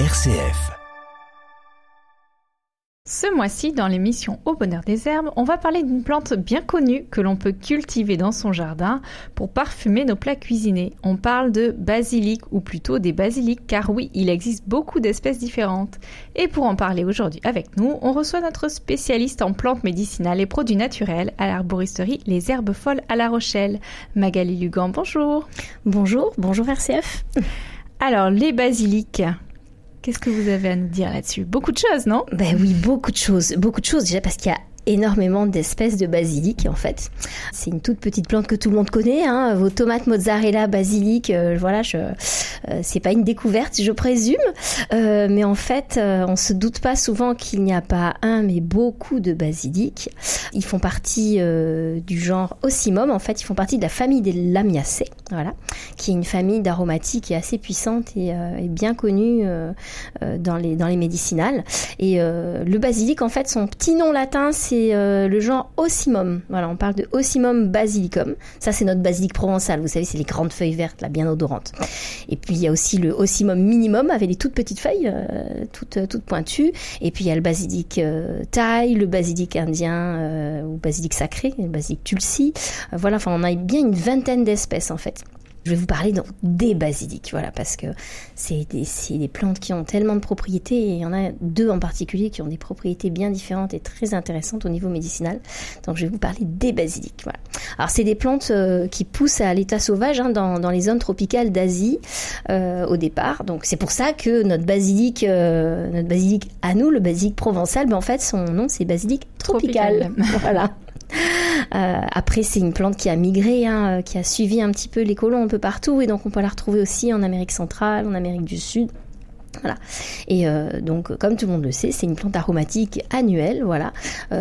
RCF. Ce mois-ci, dans l'émission Au bonheur des herbes, on va parler d'une plante bien connue que l'on peut cultiver dans son jardin pour parfumer nos plats cuisinés. On parle de basilic ou plutôt des basiliques car oui, il existe beaucoup d'espèces différentes. Et pour en parler aujourd'hui avec nous, on reçoit notre spécialiste en plantes médicinales et produits naturels à l'arboristerie Les Herbes Folles à La Rochelle. Magali Lugan, bonjour. Bonjour, bonjour RCF. Alors, les basiliques, Qu'est-ce que vous avez à nous dire là-dessus? Beaucoup de choses, non? Ben oui, beaucoup de choses. Beaucoup de choses déjà parce qu'il y a énormément d'espèces de basilic en fait. C'est une toute petite plante que tout le monde connaît. Hein. Vos tomates mozzarella, basilic, euh, voilà, je, euh, c'est pas une découverte, je présume. Euh, mais en fait, euh, on se doute pas souvent qu'il n'y a pas un, mais beaucoup de basilic. Ils font partie du genre Ocimum. En fait, ils font partie de la famille des Lamiacées, voilà, qui est une famille d'aromatiques assez puissante et, et bien connue dans les dans les médicinales. Et le basilic, en fait, son petit nom latin, c'est euh, le genre Ocimum. Voilà, on parle de Ocimum basilicum. Ça, c'est notre basilic provençal. Vous savez, c'est les grandes feuilles vertes, là, bien odorantes. Et puis, il y a aussi le Ocimum minimum avec les toutes petites feuilles, euh, toutes, euh, toutes pointues. Et puis, il y a le basilic thaï, le basilic indien ou basilic sacré, basilic tulsi. voilà, enfin, on a bien une vingtaine d'espèces, en fait. Je vais vous parler donc des basiliques, voilà, parce que c'est des, des, plantes qui ont tellement de propriétés, et il y en a deux en particulier qui ont des propriétés bien différentes et très intéressantes au niveau médicinal. Donc je vais vous parler des basiliques. Voilà. Alors c'est des plantes euh, qui poussent à l'état sauvage hein, dans, dans, les zones tropicales d'Asie euh, au départ. Donc c'est pour ça que notre basilic, euh, notre basilic à nous, le basilic provençal, ben, en fait son nom c'est basilic tropical. tropical. voilà. Euh, après, c'est une plante qui a migré, hein, euh, qui a suivi un petit peu les colons un peu partout, et donc on peut la retrouver aussi en Amérique centrale, en Amérique du Sud. Voilà. Et euh, donc, comme tout le monde le sait, c'est une plante aromatique annuelle, voilà,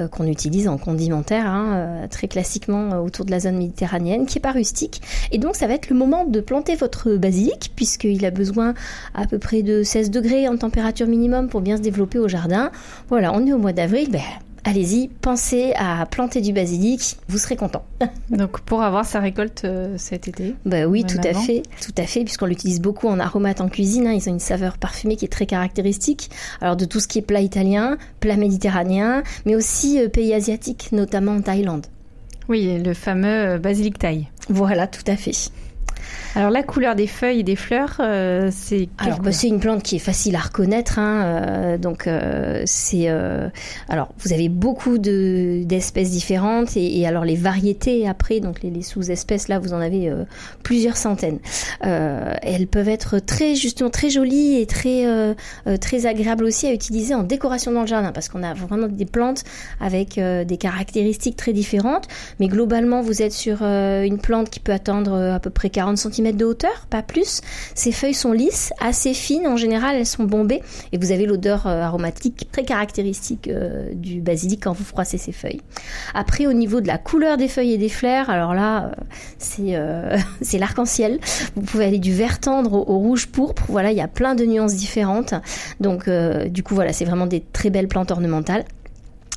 qu'on utilise en condimentaire, hein, très classiquement autour de la zone méditerranéenne, qui est pas rustique. Et donc, ça va être le moment de planter votre basilic, puisqu'il a besoin à peu près de 16 degrés en température minimum pour bien se développer au jardin. Voilà, on est au mois d'avril, ben, allez-y, pensez à planter du basilic, vous serez content. Donc pour avoir sa récolte euh, cet été Bah oui, tout à fait, tout à fait, puisqu'on l'utilise beaucoup en aromate en cuisine. Hein. ils ont une saveur parfumée qui est très caractéristique. Alors de tout ce qui est plat italien, plat méditerranéen, mais aussi euh, pays asiatiques, notamment en Thaïlande. Oui, le fameux euh, basilic thaï. Voilà, tout à fait. Alors la couleur des feuilles et des fleurs, euh, c'est alors bah, c'est une plante qui est facile à reconnaître. Hein, euh, donc euh, c'est alors vous avez beaucoup de d'espèces différentes et, et, alors les variétés après donc les, les sous-espèces là vous en avez plusieurs centaines. elles peuvent être très justement très jolies et très très agréables aussi à utiliser en décoration dans le jardin parce qu'on a vraiment des plantes avec des caractéristiques très différentes. Mais globalement vous êtes sur une plante qui peut attendre à peu près 40 cm de hauteur, pas plus. Ces feuilles sont lisses, assez fines, en général elles sont bombées et vous avez l'odeur euh, aromatique très caractéristique euh, du basilic quand vous froissez ces feuilles. Après au niveau de la couleur des feuilles et des fleurs, alors là euh, c'est c'est l'arc-en-ciel. Vous pouvez aller du vert tendre au, rouge pourpre. Voilà, il y a plein de nuances différentes. Donc du coup voilà, c'est vraiment des très belles plantes ornementales.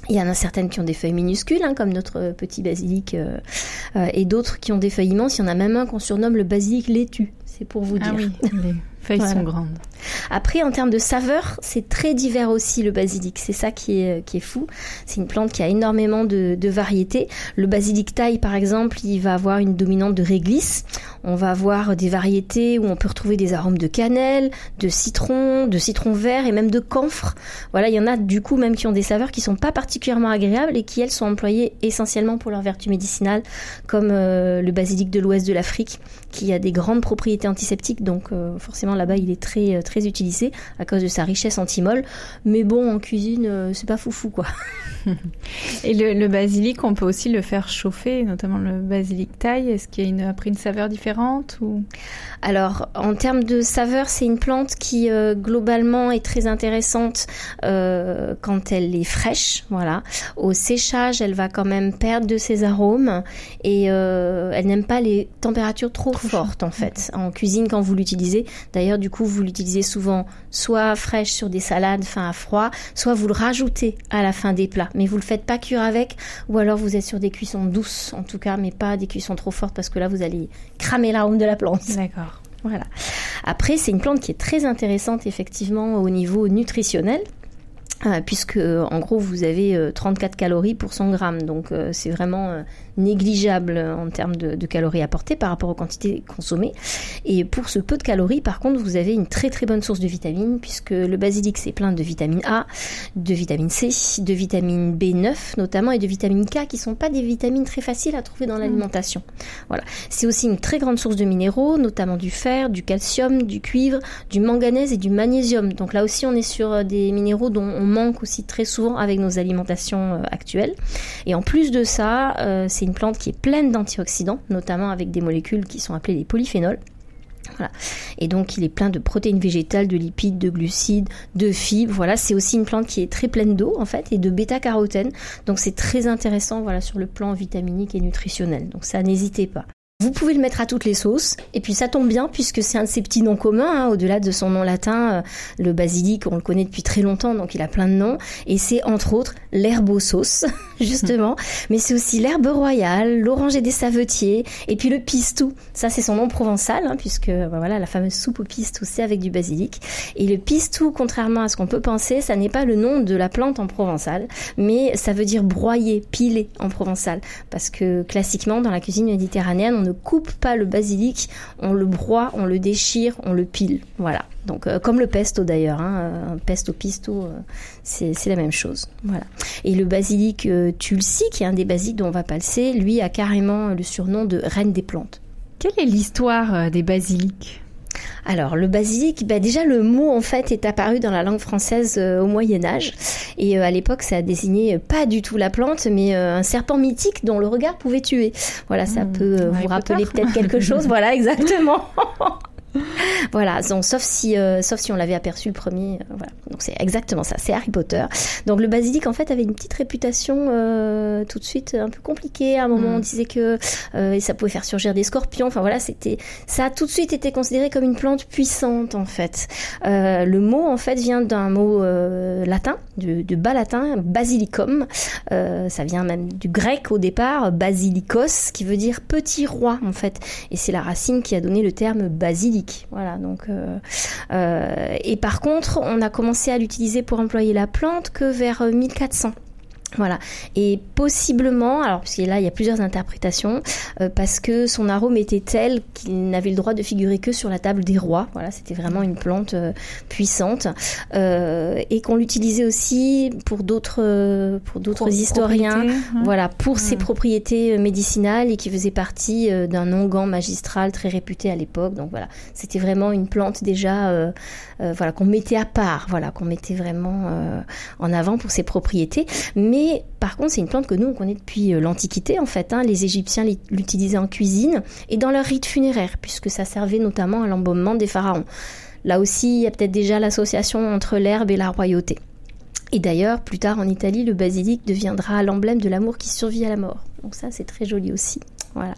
Il y en a certaines qui ont des feuilles minuscules, hein, comme notre petit basilic, euh, euh, et d'autres qui ont des feuilles immenses. Il y en a même un qu'on surnomme le basilic laitue. C'est pour vous ah dire. Ah oui, les feuilles sont grandes. Après, en termes de saveur, c'est très divers aussi le basilic. C'est ça qui est, fou. C'est une plante qui a énormément de, variétés. Le basilic taille, par exemple, il va avoir une dominante de réglisse. On va avoir des variétés où on peut retrouver des arômes de cannelle, de citron, de citron vert et même de camphre. Voilà, il y en a du coup même qui ont des saveurs qui sont pas particulièrement agréables et qui elles sont employées essentiellement pour leur vertu médicinale, comme euh, le basilic de l'ouest de l'Afrique, qui a des grandes propriétés antiseptiques. Donc euh, forcément là-bas, il est très euh, très utilisé à cause de sa richesse antimole. Mais bon, en cuisine, c'est pas foufou quoi. et le, le, basilic, on peut aussi le faire chauffer, notamment le basilic taille. Est-ce qu'il y a une, après une saveur différente ou? Alors, en termes de saveur, c'est une plante qui euh, globalement est très intéressante euh, quand elle est fraîche. Voilà. Au séchage, elle va quand même perdre de ses arômes et euh, elle n'aime pas les températures trop, fortes en fait. En cuisine, quand vous l'utilisez, d'ailleurs, du coup, vous l'utilisez souvent soit fraîche sur des salades fin à froid, soit vous le rajoutez à la fin des plats. Mais vous le faites pas cuire avec, ou alors vous êtes sur des cuissons douces en tout cas, mais pas des cuissons trop fortes parce que là, vous allez cramer l'arôme de la plante. D'accord. Voilà. Après, c'est une plante qui est très intéressante effectivement au niveau nutritionnel. Euh, puisque en gros vous avez 34 euh, calories pour 100 grammes, donc euh, c'est vraiment négligeable en termes de, de, calories apportées par rapport aux quantités consommées. Et pour ce peu de calories, par contre, vous avez une très très bonne source de vitamines, puisque le basilic c'est plein de vitamine A, de vitamine C, de vitamine B9 notamment, et de vitamine K, qui sont pas des vitamines très faciles à trouver dans l'alimentation. Voilà. C'est aussi une très grande source de minéraux, notamment du fer, du calcium, du cuivre, du manganèse et du magnésium. Donc là aussi, on est sur des minéraux dont on manque aussi très souvent avec nos alimentations euh, actuelles. Et en plus de ça, euh, c'est une plante qui est pleine d'antioxydants, notamment avec des molécules qui sont appelées les polyphénols. Voilà. Et donc il est plein de protéines végétales, de lipides, de glucides, de fibres. Voilà, c'est aussi une plante qui est très pleine d'eau en fait et de bêta-carotène. Donc c'est très intéressant voilà sur le plan vitaminique et nutritionnel. Donc ça n'hésitez pas. Vous pouvez le mettre à toutes les sauces, et puis ça tombe bien puisque c'est un de ses petits noms communs, hein, au-delà de son nom latin, euh, le basilic, on le connaît depuis très longtemps, donc il a plein de noms, et c'est entre autres l'herbe aux sauces, justement, mais c'est aussi l'herbe royale, l'oranger des savetiers, et puis le pistou, ça c'est son nom provençal, hein, puisque bah, voilà la fameuse soupe au pistou, c'est avec du basilic, et le pistou, contrairement à ce qu'on peut penser, ça n'est pas le nom de la plante en provençal, mais ça veut dire broyer, piler en provençal, parce que classiquement dans la cuisine méditerranéenne, on ne coupe pas le basilic, on le broie, on le déchire, on le pile. Voilà. Donc euh, comme le pesto d'ailleurs, hein, euh, pesto pisto, euh, c'est la même chose. Voilà. Et le basilic tulsi, qui est un des basilics dont on va passer, lui a carrément le surnom de reine des plantes. Quelle est l'histoire des basilics? Alors le basilic, bah, déjà le mot en fait est apparu dans la langue française euh, au Moyen Âge et euh, à l'époque ça désignait pas du tout la plante mais euh, un serpent mythique dont le regard pouvait tuer. Voilà, ça hmm. peut vous rappeler peut-être quelque chose. voilà, exactement. voilà, donc, sauf si, euh, sauf si on l'avait aperçu le premier. Euh, voilà, donc c'est exactement ça, c'est Harry Potter. Donc le basilic en fait avait une petite réputation euh, tout de suite un peu compliquée. À un moment, on mm. disait que ça pouvait faire surgir des scorpions. Enfin voilà, c'était, ça a tout de suite été considéré comme une plante puissante en fait. le mot en fait vient d'un mot latin, de, de, bas latin, basilicum. ça vient même du grec au départ, basilikos, qui veut dire petit roi en fait. Et c'est la racine qui a donné le terme basilic voilà, donc euh, euh, et par contre, on a commencé à l'utiliser pour employer la plante que vers 1400. Voilà. Et possiblement, alors parce là il y a plusieurs interprétations, euh, parce que son arôme était tel qu'il n'avait le droit de figurer que sur la table des rois. Voilà, c'était vraiment une plante euh, puissante euh, et qu'on l'utilisait aussi pour d'autres pour d'autres historiens. Hein. Voilà, pour ses propriétés médicinales et qui faisait partie d'un onguent magistral très réputé à l'époque. Donc voilà, c'était vraiment une plante déjà voilà qu'on mettait à part, voilà qu'on mettait vraiment en avant pour ses propriétés, mais par contre, c'est une plante que nous, on connaît depuis euh, l'Antiquité, en fait. Hein. Les Égyptiens l'utilisaient en cuisine et dans leur rite funéraire, puisque ça servait notamment à l'embaumement des pharaons. Là aussi, il y a peut-être déjà l'association entre l'herbe et la royauté. Et d'ailleurs, plus tard en Italie, le basilic deviendra l'emblème de l'amour qui survit à la mort. Donc ça, c'est très joli aussi. Voilà.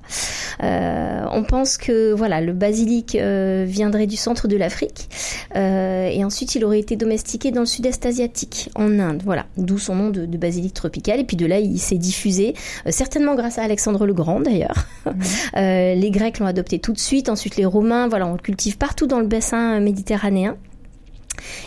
Euh, on pense que voilà, le basilic euh, viendrait du centre de l'Afrique euh, et ensuite il aurait été domestiqué dans le sud-est asiatique, en Inde. Voilà, d'où son nom de, basilic tropical. Et puis de là, il s'est diffusé, certainement grâce à Alexandre le Grand d'ailleurs. Mhm. les Grecs l'ont adopté tout de suite. Ensuite, les Romains. Voilà, on le cultive partout dans le bassin méditerranéen.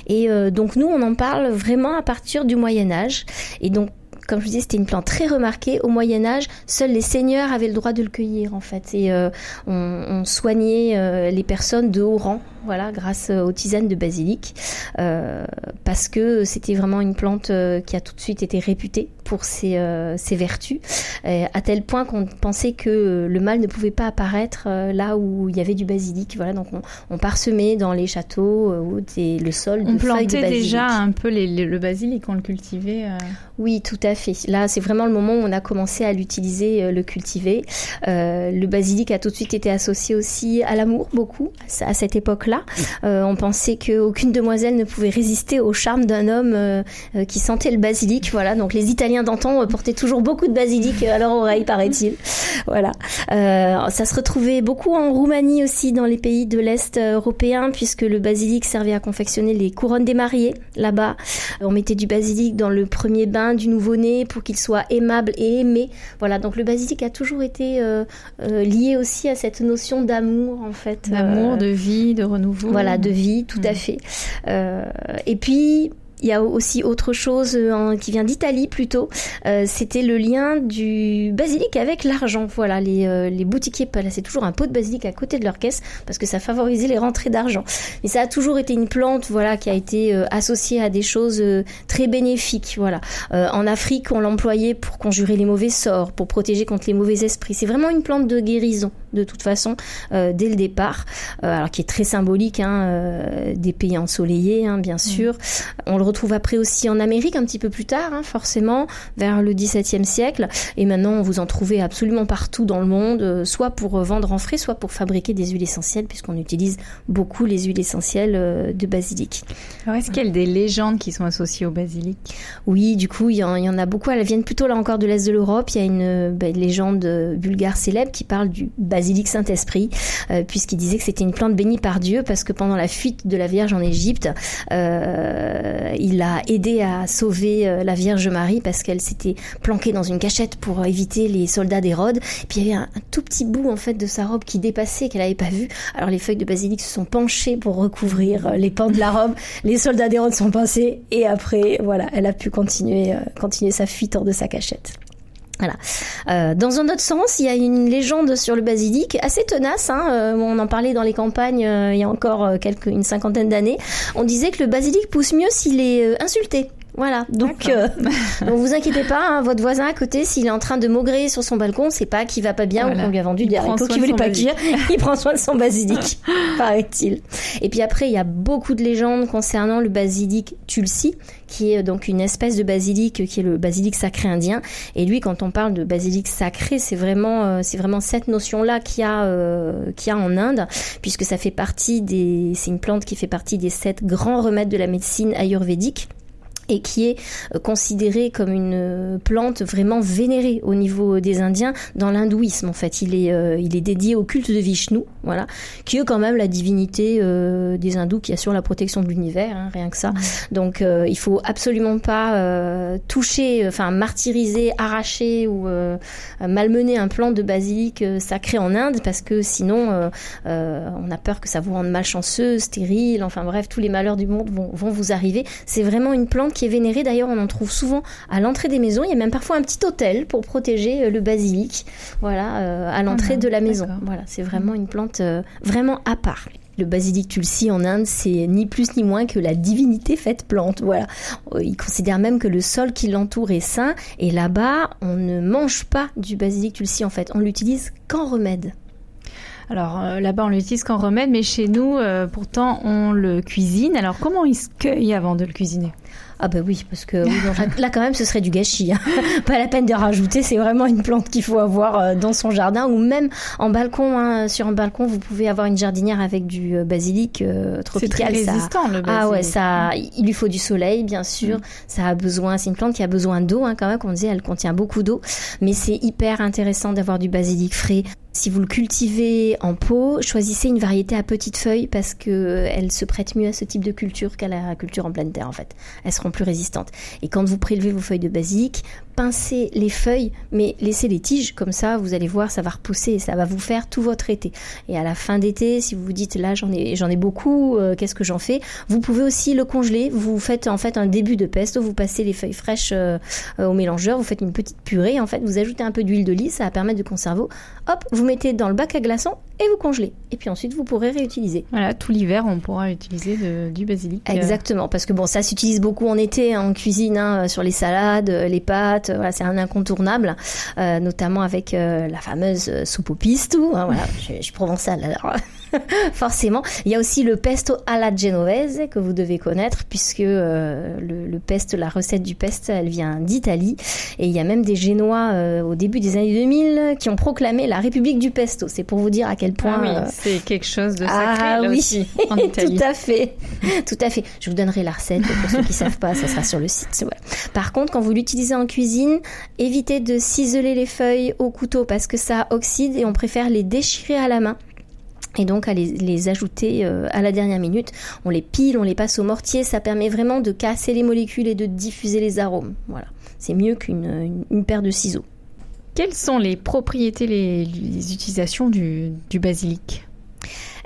Et donc nous, on en parle vraiment à partir du Moyen Âge. Et donc comme je vous disais, c'était une plante très remarquée. Au Moyen Âge, seuls les seigneurs avaient le droit de le cueillir en fait. Et euh, on, soignait euh, les personnes de haut rang, voilà, grâce euh, aux tisanes de basilic, parce que c'était vraiment une plante qui a tout de suite été réputée pour ses, ses vertus, à tel point qu'on pensait que le mal ne pouvait pas apparaître là où il y avait du basilic. Voilà, donc on, parsemait dans les châteaux ou le sol on de feuilles de basilic. déjà un peu le basilic, on le cultivait. Oui, tout à fait. Là, c'est vraiment le moment où on a commencé à l'utiliser, euh, le cultiver. Euh, le basilic a tout de suite été associé aussi à l'amour, beaucoup, à cette époque-là plat. on pensait qu'aucune demoiselle ne pouvait résister au charme d'un homme qui sentait le basilic. Voilà, donc les Italiens d'antan portaient toujours beaucoup de basilic à leur oreille, paraît-il. Voilà. ça se retrouvait beaucoup en Roumanie aussi, dans les pays de l'Est européen, puisque le basilic servait à confectionner les couronnes des mariés là-bas. On mettait du basilic dans le premier bain du nouveau-né pour qu'il soit aimable et aimé. Voilà, donc le basilic a toujours été euh, euh, lié aussi à cette notion d'amour en fait. D'amour, euh, de vie, de renouveau. Voilà, de vie, tout à mm. fait. et puis il y a aussi autre chose euh, qui vient d'Italie plutôt. Euh, c'était le lien du basilic avec l'argent. Voilà, les, euh, les boutiquiers plaçaient toujours un pot de basilic à côté de leur caisse parce que ça favorisait les rentrées d'argent. Et ça a toujours été une plante, voilà, qui a été associée à des choses très bénéfiques. Voilà. en Afrique, on l'employait pour conjurer les mauvais sorts, pour protéger contre les mauvais esprits. C'est vraiment une plante de guérison de toute façon dès le départ, alors qui est très symbolique hein, des pays ensoleillés, hein, bien sûr. On le retrouve après aussi en Amérique un petit peu plus tard, hein, forcément, vers le XVIIe siècle. Et maintenant, vous en trouvez absolument partout dans le monde, euh, soit pour euh, vendre en frais, soit pour fabriquer des huiles essentielles, puisqu'on utilise beaucoup les huiles essentielles euh, de basilic. Alors, est-ce qu'il y a des légendes qui sont associées au basilic? Oui, du coup, il y, en, a beaucoup. Elles viennent plutôt là encore de l'Est de l'Europe. Il y a une, bah, légende bulgare célèbre qui parle du basilic Saint-Esprit, puisqu'il disait que c'était une plante bénie par Dieu, parce que pendant la fuite de la Vierge en Égypte, il a aidé à sauver euh, la Vierge Marie parce qu'elle s'était planquée dans une cachette pour éviter les soldats d'Hérode. Puis il y avait un, tout petit bout en fait de sa robe qui dépassait qu'elle n'avait pas vu. Alors les feuilles de basilic se sont penchées pour recouvrir euh, les pans de la robe. Les soldats d'Hérode sont passés et après voilà, elle a pu continuer euh, continuer sa fuite hors de sa cachette. Voilà. Euh, dans un autre sens, il y a une légende sur le basilic assez tenace. Hein, euh, on en parlait dans les campagnes euh, il y a encore quelques, une cinquantaine d'années. On disait que le basilic pousse mieux s'il est insulté. Voilà, donc euh, donc vous inquiétez pas, hein, votre voisin à côté, s'il est en train de maugrer sur son balcon, c'est pas qu'il va pas bien ou qu'on lui a vendu des haricots qu'il voulait pas cuire. il prend soin de son basilic, paraît-il. Et puis après, il y a beaucoup de légendes concernant le basilic tulsi, qui est donc une espèce de basilic qui est le basilic sacré indien. Et lui, quand on parle de basilic sacré, c'est vraiment euh, c'est vraiment cette notion-là qu'il y a euh, qu'il y a en Inde, puisque ça fait partie des c'est une plante qui fait partie des sept grands remèdes de la médecine ayurvédique et qui est euh, considéré comme une euh, plante vraiment vénérée au niveau des Indiens dans l'hindouisme. En fait, il est, euh, il est dédié au culte de Vishnu, voilà, qui est quand même la divinité des hindous qui assure la protection de l'univers, hein, rien que ça. Donc, il faut absolument pas toucher, enfin martyriser, arracher ou malmener un plant de basilic sacré en Inde, parce que sinon, on a peur que ça vous rende malchanceux, stérile, enfin bref, tous les malheurs du monde vont, vont vous arriver. C'est vraiment une plante qui est vénéré. D'ailleurs, on en trouve souvent à l'entrée des maisons. Il y a même parfois un petit hôtel pour protéger euh, le basilic, voilà, euh, à l'entrée ah, de la maison. Voilà, c'est vraiment une plante euh, vraiment à part. Le basilic tulsi en Inde, c'est ni plus ni moins que la divinité faite plante. Voilà. Ils considèrent même que le sol qui l'entoure est sain. Et là-bas, on ne mange pas du basilic tulsi en fait. On l'utilise qu'en remède. Alors là-bas, on l'utilise qu'en remède, mais chez nous, pourtant, on le cuisine. Alors comment il se cueille avant de le cuisiner? Ah bah oui, parce que là quand même ce serait du gâchis. Hein. Pas la peine de rajouter, c'est vraiment une plante qu'il faut avoir euh, dans son jardin ou même en balcon. Hein. Sur un balcon, vous pouvez avoir une jardinière avec du euh, basilic euh, tropical. C'est résistant le basilic. Ah ouais, ça, il lui faut du soleil bien sûr. Mm. Ça a besoin, c'est une plante qui a besoin d'eau hein, quand même. Comme on disait, elle contient beaucoup d'eau, mais c'est hyper intéressant d'avoir du basilic frais. Si vous le cultivez en pot, choisissez une variété à petites feuilles parce que elle se prête mieux à ce type de culture qu'à la culture en pleine terre en fait. Elles seront plus résistantes. Et quand vous prélevez vos feuilles de basilic, pincez les feuilles, mais laissez les tiges, comme ça, vous allez voir, ça va repousser et ça va vous faire tout votre été. Et à la fin d'été, si vous vous dites, là, j'en ai, j'en ai beaucoup, euh, qu'est-ce que j'en fais? Vous pouvez aussi le congeler. Vous faites en fait un début de pesto, vous passez les feuilles fraîches euh, au mélangeur, vous faites une petite purée, en fait, vous ajoutez un peu d'huile d'olive, ça va permettre de conserver. Hop, vous mettez dans le bac à glaçons et vous congelez. Et puis ensuite, vous pourrez réutiliser. Voilà, tout l'hiver, on pourra utiliser du basilic. Euh. Exactement, parce que bon, ça s'utilise beaucoup en été, hein, en cuisine, hein, sur les salades, les pâtes, voilà, c'est un incontournable, euh, notamment avec euh, la fameuse soupe au pistou. Hein, voilà, je, je provençale alors. Forcément. Il y a aussi le pesto alla genovese que vous devez connaître puisque euh, le, le, pesto, la recette du pesto, elle vient d'Italie. Et il y a même des Génois euh, au début des années 2000 qui ont proclamé la République du pesto. C'est pour vous dire à quel point. Ah oui, c'est quelque chose de sacré ah, là oui. aussi en Italie. Tout à fait. Tout à fait. Je vous donnerai la recette pour ceux qui savent pas, ça sera sur le site. Par contre, quand vous l'utilisez en cuisine, évitez de ciseler les feuilles au couteau parce que ça oxyde et on préfère les déchirer à la main et donc à les, les ajouter euh, à la dernière minute. On les pile, on les passe au mortier, ça permet vraiment de casser les molécules et de diffuser les arômes. Voilà, c'est mieux qu'une une, paire de ciseaux. Quelles sont les propriétés, les, les utilisations du basilic?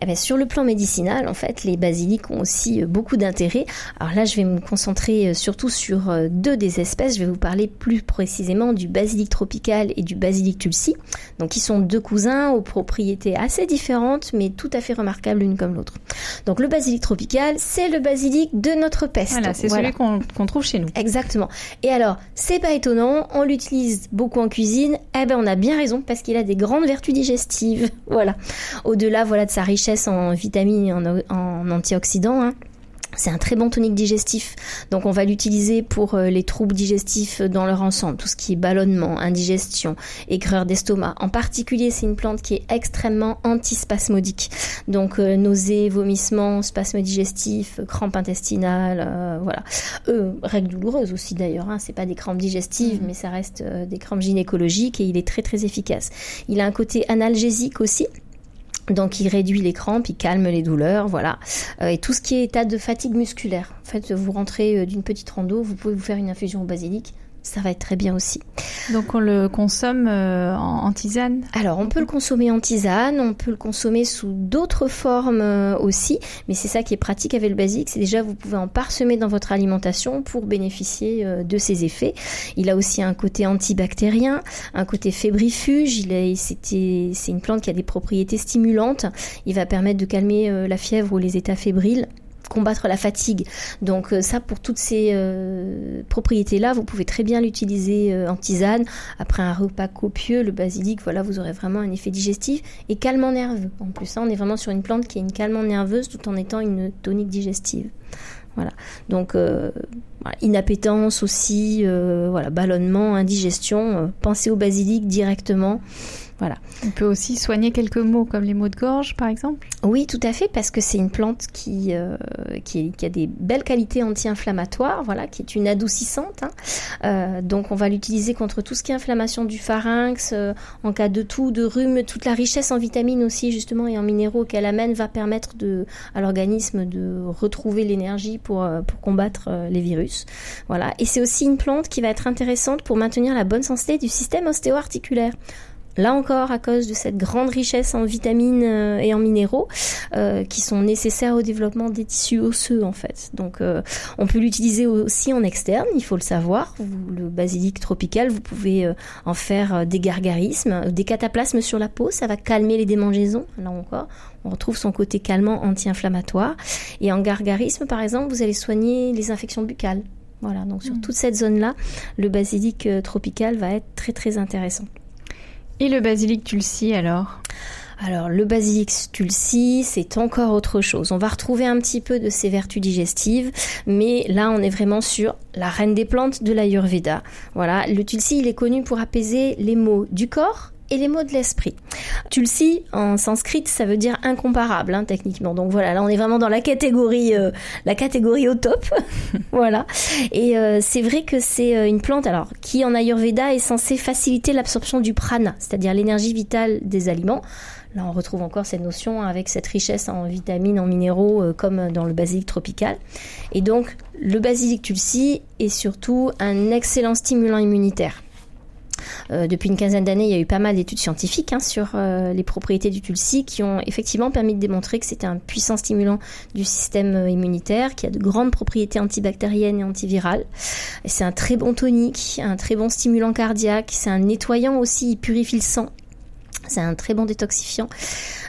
Eh bien, sur le plan médicinal, en fait, les basiliques ont aussi euh, beaucoup d'intérêt. Alors là, je vais me concentrer euh, surtout sur euh, deux des espèces. Je vais vous parler plus précisément du basilic tropical et du basilic tulsi. Donc, qui sont deux cousins aux propriétés assez différentes, mais tout à fait remarquables l'une comme l'autre. Donc, le basilic tropical, c'est le basilic de notre peste. Voilà, c'est voilà. celui qu'on qu trouve chez nous. Exactement. Et alors, c'est pas étonnant, on l'utilise beaucoup en cuisine. Eh ben, on a bien raison parce qu'il a des grandes vertus digestives. Voilà. Au-delà, voilà, de sa richesse en vitamines et en, en antioxydants. Hein. C'est un très bon tonique digestif, donc on va l'utiliser pour euh, les troubles digestifs dans leur ensemble, tout ce qui est ballonnement, indigestion, aigreur d'estomac. En particulier, c'est une plante qui est extrêmement antispasmodique, donc euh, nausées, vomissements, spasmes digestifs, crampes intestinales, euh, voilà. Euh, règles douloureuses aussi d'ailleurs, hein. c'est pas des crampes digestives, mmh. mais ça reste des crampes gynécologiques et il est très très efficace. Il a un côté analgésique aussi, donc il réduit les crampes, il calme les douleurs, voilà. Euh, et tout ce qui est état de fatigue musculaire. En fait, vous rentrez euh, d'une petite rando, vous pouvez vous faire une infusion au basilic ça va être très bien aussi. Donc on le consomme euh, en, en, tisane? Alors on peut le consommer en tisane, on peut le consommer sous d'autres formes euh, aussi, mais c'est ça qui est pratique avec le basique, c'est déjà vous pouvez en parsemer dans votre alimentation pour bénéficier euh, de ses effets. Il a aussi un côté antibactérien, un côté fébrifuge, il c'était, c'est une plante qui a des propriétés stimulantes, il va permettre de calmer la fièvre ou les états fébriles combattre la fatigue. Donc euh, ça, pour toutes ces euh, propriétés-là, vous pouvez très bien l'utiliser euh, en tisane. Après un repas copieux, le basilic, voilà, vous aurez vraiment un effet digestif et calmant nerveux. En plus, hein, on est vraiment sur une plante qui est une calmant nerveuse tout en étant une tonique digestive. Voilà. Donc inappétence aussi, voilà, ballonnement, indigestion. Pensez au basilic directement. Voilà. On peut aussi soigner quelques maux comme les maux de gorge, par exemple? Oui, tout à fait, parce que c'est une plante qui, euh, qui, a des belles qualités anti-inflammatoires, voilà, qui est une adoucissante. Hein. Euh, donc, on va l'utiliser contre tout ce qui est inflammation du pharynx, euh, en cas de toux, de rhume, toute la richesse en vitamines aussi, justement, et en minéraux qu'elle amène va permettre de, à l'organisme de retrouver l'énergie pour, pour combattre les virus. Voilà. Et c'est aussi une plante qui va être intéressante pour maintenir la bonne santé du système ostéo-articulaire. Là encore, à cause de cette grande richesse en vitamines euh, et en minéraux euh, qui sont nécessaires au développement des tissus osseux en fait. Donc, euh, on peut l'utiliser aussi en externe, il faut le savoir. Le basilic tropical, vous pouvez euh, en faire des gargarismes, des cataplasmes sur la peau, ça va calmer les démangeaisons. Là encore, on retrouve son côté calmant anti-inflammatoire. Et en gargarisme, par exemple, vous allez soigner les infections buccales. Voilà, donc sur mmh. toute cette zone-là, le basilic tropical va être très très intéressant. Et le basilic tulsi alors? Alors le basilic tulsi, c'est encore autre chose. On va retrouver un petit peu de ses vertus digestives, mais là on est vraiment sur la reine des plantes de l'Ayurveda. Voilà, le tulsi, il est connu pour apaiser les maux du corps et les mots de l'esprit. Tulsi, en sanskrit, ça veut dire incomparable, hein, techniquement. Donc voilà, là on est vraiment dans la catégorie, euh, la catégorie au top. voilà. Et euh, c'est vrai que c'est euh, une plante, alors qui en Ayurveda est censée faciliter l'absorption du prana, c'est-à-dire l'énergie vitale des aliments. Là, on retrouve encore cette notion avec cette richesse en vitamines, en minéraux, comme dans le basilic tropical. Et donc, le basilic tulsi est surtout un excellent stimulant immunitaire. Euh, depuis une quinzaine d'années, il y a eu pas mal d'études scientifiques hein, sur euh, les propriétés du tulsi qui ont effectivement permis de démontrer que c'était un puissant stimulant du système euh, immunitaire, qui a de grandes propriétés antibactériennes et antivirales. C'est un très bon tonique, un très bon stimulant cardiaque, c'est un nettoyant aussi, il purifie le sang c'est un très bon détoxifiant.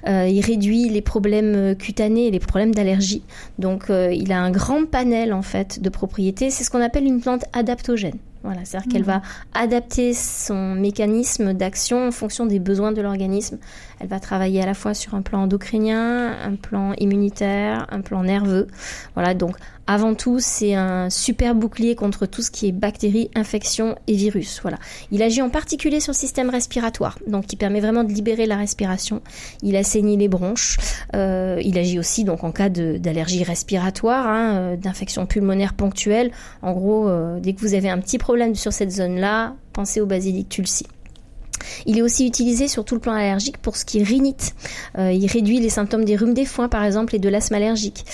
Il réduit les problèmes cutanés et les problèmes d'allergie. Donc, il a un grand panel en fait de propriétés. C'est ce qu'on appelle une plante adaptogène. Voilà, c'est-à-dire qu'elle va adapter son mécanisme d'action en fonction des besoins de l'organisme. Elle va travailler à la fois sur un plan endocrinien, un plan immunitaire, un plan nerveux. Voilà, donc avant tout, c'est un super bouclier contre tout ce qui est bactéries, infections et virus. Voilà. Il agit en particulier sur le système respiratoire, donc il permet vraiment de libérer la respiration. Il assainit les bronches. Euh, il agit aussi donc en cas d'allergie respiratoire, hein, euh, d'infection pulmonaire ponctuelle. En gros, euh, dès que vous avez un petit problème sur cette zone-là, pensez au basilic tulsi. Il est aussi utilisé sur tout le plan allergique pour ce qui est rhinite. Euh, il réduit les symptômes des rhumes des foins, par exemple, et de l'asthme allergique.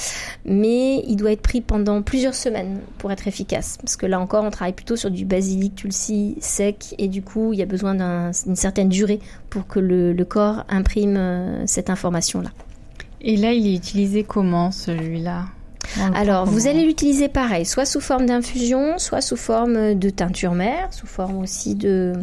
Mais il doit être pris pendant plusieurs semaines pour être efficace. Parce que là encore, on travaille plutôt sur du basilic tulsi sec, et du coup, il y a besoin d'une certaine durée pour que le, corps imprime euh, cette information-là. Et là, il est utilisé comment, celui-là? Alors, vous allez l'utiliser pareil, soit sous forme d'infusion, soit sous forme de teinture mère, sous forme aussi de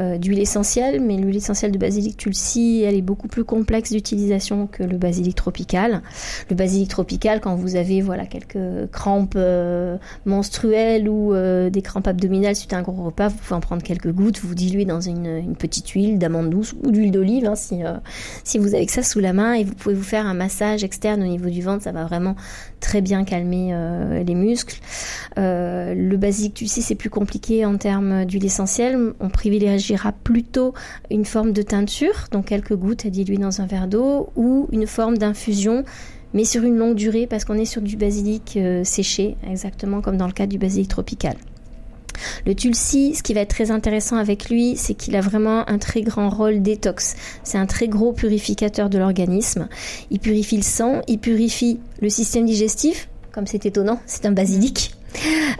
euh, d'huile essentielle. Mais l'huile essentielle de basilic tulsi, elle est beaucoup plus complexe d'utilisation que le basilic tropical. Le basilic tropical, quand vous avez voilà quelques crampes euh, menstruelles ou euh, des crampes abdominales suite à un gros repas, vous pouvez en prendre quelques gouttes, vous diluez dans une, petite huile d'amande douce ou d'huile d'olive hein, si si vous avez que ça sous la main et vous pouvez vous faire un massage externe au niveau du ventre, ça va vraiment très bien calmer euh, les muscles. Euh, le basique, tu sais, c'est plus compliqué en termes d'huile essentielle. On privilégiera plutôt une forme de teinture, donc quelques gouttes à diluer dans un verre d'eau, ou une forme d'infusion mais sur une longue durée parce qu'on est sur du basilic euh, séché, exactement comme dans le cas du basilic tropical. Le tulsi, ce qui va être très intéressant avec lui, c'est qu'il a vraiment un très grand rôle détox. C'est un très gros purificateur de l'organisme. Il purifie le sang, il purifie le système digestif, comme c'est étonnant, c'est un basilic.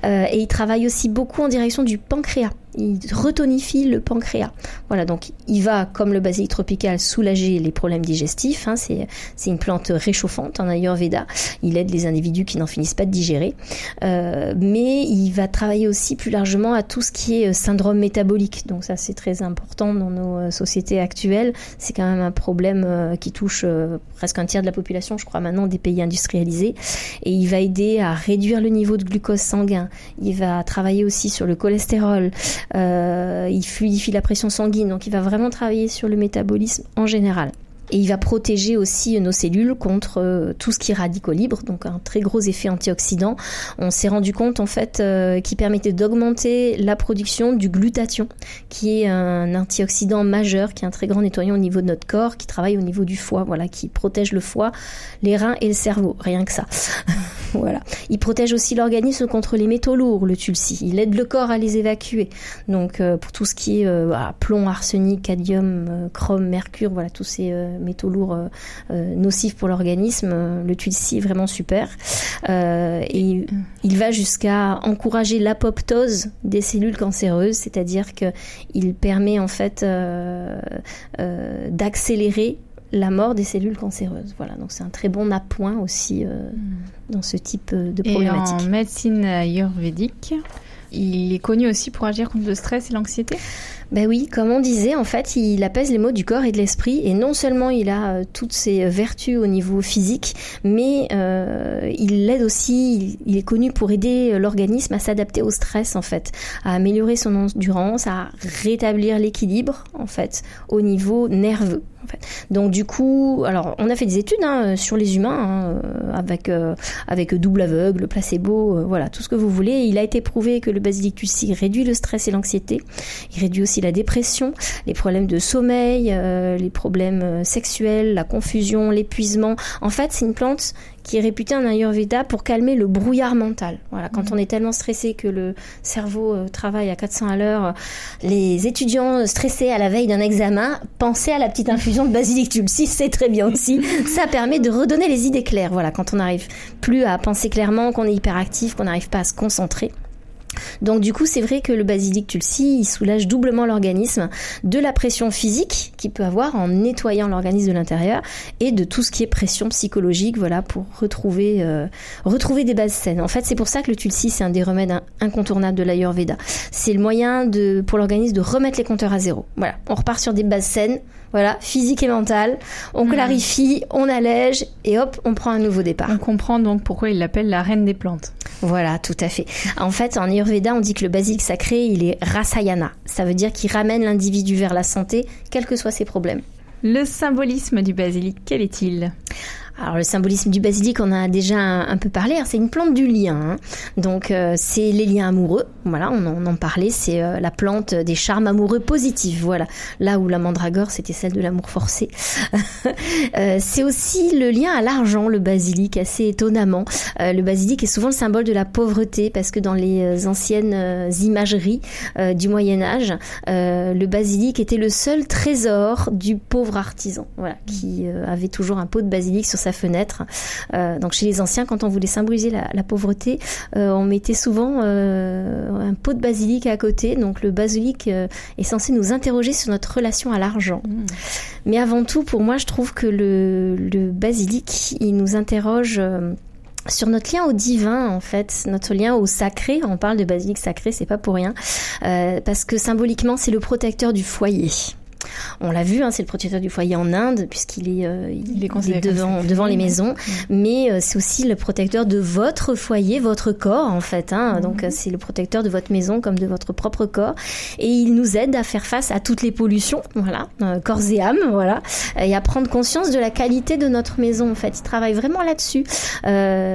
Euh, et il travaille aussi beaucoup en direction du pancréas il retonifie le pancréas. Voilà, donc il va, comme le basilic tropical, soulager les problèmes digestifs. Hein, c'est, une plante réchauffante en Ayurveda. Il aide les individus qui n'en finissent pas de digérer. Euh, mais il va travailler aussi plus largement à tout ce qui est euh, syndrome métabolique. Donc ça, c'est très important dans nos euh, sociétés actuelles. C'est quand même un problème qui touche presque un tiers de la population, je crois maintenant, des pays industrialisés. Et il va aider à réduire le niveau de glucose sanguin. Il va travailler aussi sur le cholestérol. Euh, il fluidifie la pression sanguine, donc il va vraiment travailler sur le métabolisme en général. Et il va protéger aussi nos cellules contre euh, tout ce qui est radicaux libres, donc un très gros effet antioxydant. On s'est rendu compte en fait euh, qu'il permettait d'augmenter la production du glutathion, qui est un antioxydant majeur, qui est un très grand nettoyant au niveau de notre corps, qui travaille au niveau du foie, voilà, qui protège le foie, les reins et le cerveau, rien que ça. voilà. Il protège aussi l'organisme contre les métaux lourds, le tulsi. Il aide le corps à les évacuer. Donc euh, pour tout ce qui est plomb, arsenic, cadmium, chrome, mercure, voilà, tous ces métaux lourds euh, euh, nocifs pour l'organisme, euh, le tulsi est vraiment super. et il va jusqu'à encourager l'apoptose des cellules cancéreuses, c'est-à-dire qu'il permet en fait d'accélérer la mort des cellules cancéreuses. Voilà, donc c'est un très bon appoint aussi hmm. dans ce type de problématique. Et en médecine ayurvédique, il est connu aussi pour agir contre le stress et l'anxiété? Ben oui, comme on disait, en fait, il apaise les maux du corps et de l'esprit. Et non seulement il a euh, toutes ses vertus au niveau physique, mais euh, il l'aide aussi, il, est connu pour aider euh, l'organisme à s'adapter au stress, en fait, à améliorer son endurance, à rétablir l'équilibre, en fait, au niveau nerveux. Donc du coup, alors on a fait des études hein, sur les humains hein, avec avec double aveugle, placebo, voilà tout ce que vous voulez. Il a été prouvé que le basilic réduit le stress et l'anxiété. Il réduit aussi la dépression, les problèmes de sommeil, euh, les problèmes euh, sexuels, la confusion, l'épuisement. En fait, c'est une plante qui est réputée en Ayurveda pour calmer le brouillard mental. Voilà, quand mhm. on est tellement stressé que le cerveau euh, travaille à 400 à l'heure, les étudiants stressés à la veille d'un examen, pensez à la petite infusion de basilic tulsi, c'est très bien aussi. Ça permet de redonner les idées claires. Voilà, quand on n'arrive plus à penser clairement, qu'on est hyperactif, qu'on n'arrive pas à se concentrer. Donc du coup, c'est vrai que le basilic tulsi, il soulage doublement l'organisme de la pression physique qu'il peut avoir en nettoyant l'organisme de l'intérieur et de tout ce qui est pression psychologique, voilà, pour retrouver euh, retrouver des bases saines. En fait, c'est pour ça que le tulsi, c'est un des remèdes incontournables de l'Ayurveda. C'est le moyen de pour l'organisme de remettre les compteurs à zéro. Voilà, on repart sur des bases saines, voilà, physique et mentale. On hmm. clarifie, on allège et hop, on prend un nouveau départ. On comprend donc pourquoi il l'appelle la reine des plantes. Voilà, tout à fait. En fait, en Ayurveda, on dit que le basilic sacré, il est rasayana. Ça veut dire qu'il ramène l'individu vers la santé, quels que soient ses problèmes. Le symbolisme du basilic, quel est-il? Alors le symbolisme du basilic, on a déjà un, peu parlé. C'est une plante du lien, hein. donc euh, c'est les liens amoureux. Voilà, on en, parlait. C'est euh, la plante des charmes amoureux positifs. Voilà, là où la mandragore c'était celle de l'amour forcé. Euh, c'est aussi le lien à l'argent, le basilic, assez étonnamment. le basilic est souvent le symbole de la pauvreté parce que dans les anciennes imageries du Moyen Âge, le basilic était le seul trésor du pauvre artisan, voilà, qui avait toujours un pot de basilic sur sa fenêtre. Euh, donc chez les anciens, quand on voulait symboliser la, pauvreté, euh, on mettait souvent euh, un pot de basilic à côté. Donc le basilic est censé nous interroger sur notre relation à l'argent. Mmh. Mais avant tout, pour moi, je trouve que le, le basilic, il nous interroge sur notre lien au divin en fait, notre lien au sacré. On parle de basilic sacré, c'est pas pour rien, parce que symboliquement c'est le protecteur du foyer. On l'a vu, hein, c'est le protecteur du foyer en Inde, puisqu'il est, euh, il, est, devant, devant les maisons, mais euh, c'est aussi le protecteur de votre foyer, votre corps en fait. Hein. Mhm. Donc euh, c'est le protecteur de votre maison comme de votre propre corps, et il nous aide à faire face à toutes les pollutions, voilà, corps et âme, voilà, et à prendre conscience de la qualité de notre maison en fait. Il travaille vraiment là-dessus.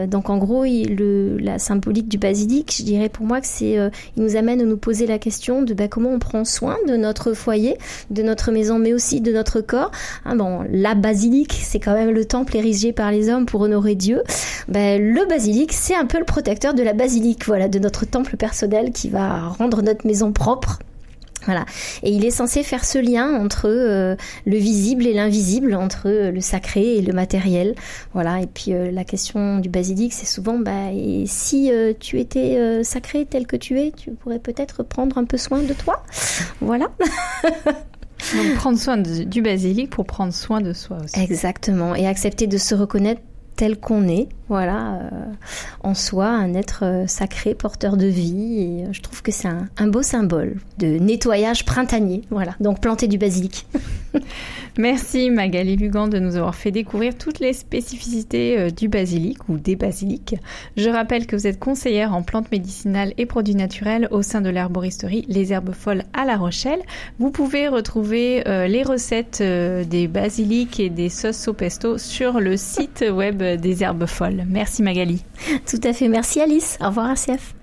donc en gros, il, le, la symbolique du basilic, je dirais pour moi que c'est, il nous amène à nous poser la question de bah, comment on prend soin de notre foyer, de notre maison, mais aussi de notre corps. Hein, bon, la basilique, c'est quand même le temple érigé par les hommes pour honorer Dieu. Ben, le basilic, c'est un peu le protecteur de la basilique, voilà, de notre temple personnel qui va rendre notre maison propre. Voilà. Et il est censé faire ce lien entre euh, le visible et l'invisible, entre euh, le sacré et le matériel. Voilà. Et puis euh, la question du basilic, c'est souvent, bah, et si tu étais sacré tel que tu es, tu pourrais peut-être prendre un peu soin de toi. Voilà. Donc prendre soin du basilic pour prendre soin de soi aussi. Exactement, et accepter de se reconnaître tel qu'on est, voilà, euh, en soi, un être euh, sacré, porteur de vie. Et euh, je trouve que c'est un, beau symbole de nettoyage printanier. Voilà, donc planter du basilic. Merci Magali Lugan de nous avoir fait découvrir toutes les spécificités du basilic ou des basiliques. Je rappelle que vous êtes conseillère en plantes médicinales et produits naturels au sein de l'herboristerie Les Herbes Folles à La Rochelle. Vous pouvez retrouver les recettes des basiliques et des sauces au pesto sur le site web des Herbes Folles. Merci Magali. Tout à fait, merci Alice. Au revoir RCF.